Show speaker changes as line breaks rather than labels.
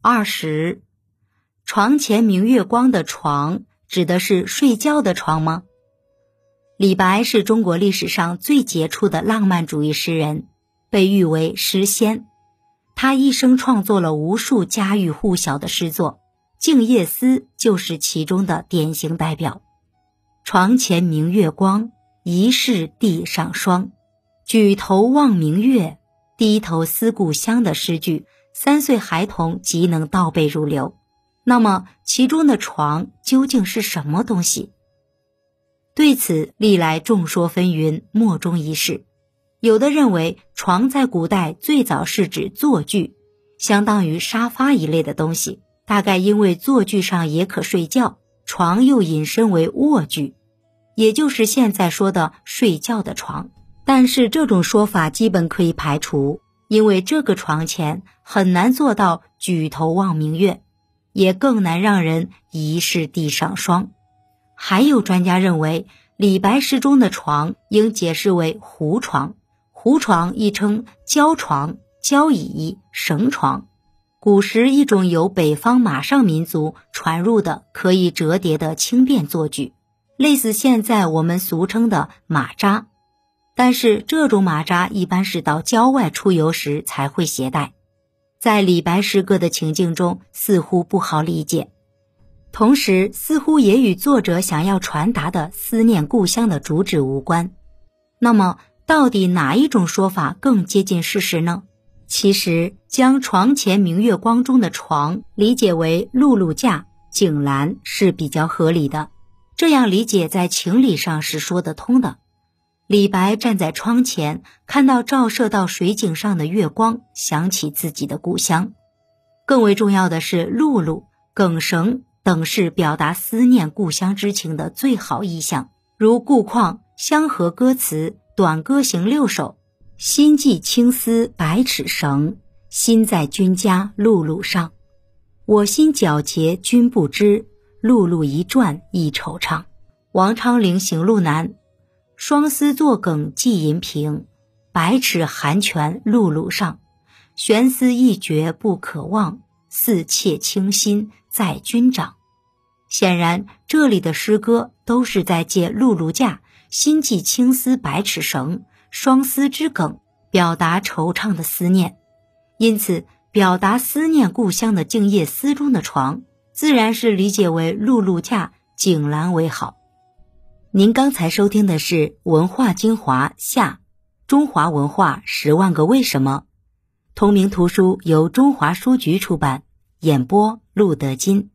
二十，床前明月光的床指的是睡觉的床吗？李白是中国历史上最杰出的浪漫主义诗人，被誉为诗仙。他一生创作了无数家喻户晓的诗作，《静夜思》就是其中的典型代表。床前明月光，疑是地上霜。举头望明月，低头思故乡的诗句，三岁孩童即能倒背如流。那么，其中的床究竟是什么东西？对此，历来众说纷纭，莫衷一是。有的认为，床在古代最早是指坐具，相当于沙发一类的东西。大概因为坐具上也可睡觉，床又引申为卧具，也就是现在说的睡觉的床。但是这种说法基本可以排除，因为这个床前很难做到举头望明月，也更难让人疑是地上霜。还有专家认为，李白诗中的床应解释为胡床。胡床亦称交床、交椅、绳床，古时一种由北方马上民族传入的可以折叠的轻便坐具，类似现在我们俗称的马扎。但是这种马扎一般是到郊外出游时才会携带，在李白诗歌的情境中似乎不好理解。同时，似乎也与作者想要传达的思念故乡的主旨无关。那么，到底哪一种说法更接近事实呢？其实，将床前明月光中的床理解为辘轳架、井栏是比较合理的。这样理解在情理上是说得通的。李白站在窗前，看到照射到水井上的月光，想起自己的故乡。更为重要的是，辘轳、梗绳。等是表达思念故乡之情的最好意象，如顾况《相和歌词》短歌行六首：“心系青丝百尺绳，心在君家辘轳上。我心皎洁君不知，辘轳一转一惆怅。”王昌龄《行路难》：“双丝作梗系银瓶，百尺寒泉辘轳上。悬丝一绝不可忘，似妾倾心在君掌。”显然，这里的诗歌都是在借辘轳架、心系青丝百尺绳、双丝之梗，表达惆怅的思念。因此，表达思念故乡的《静夜思》中的床，自然是理解为辘轳架、井栏为好。您刚才收听的是《文化精华下中华文化十万个为什么》，同名图书由中华书局出版，演播路德金。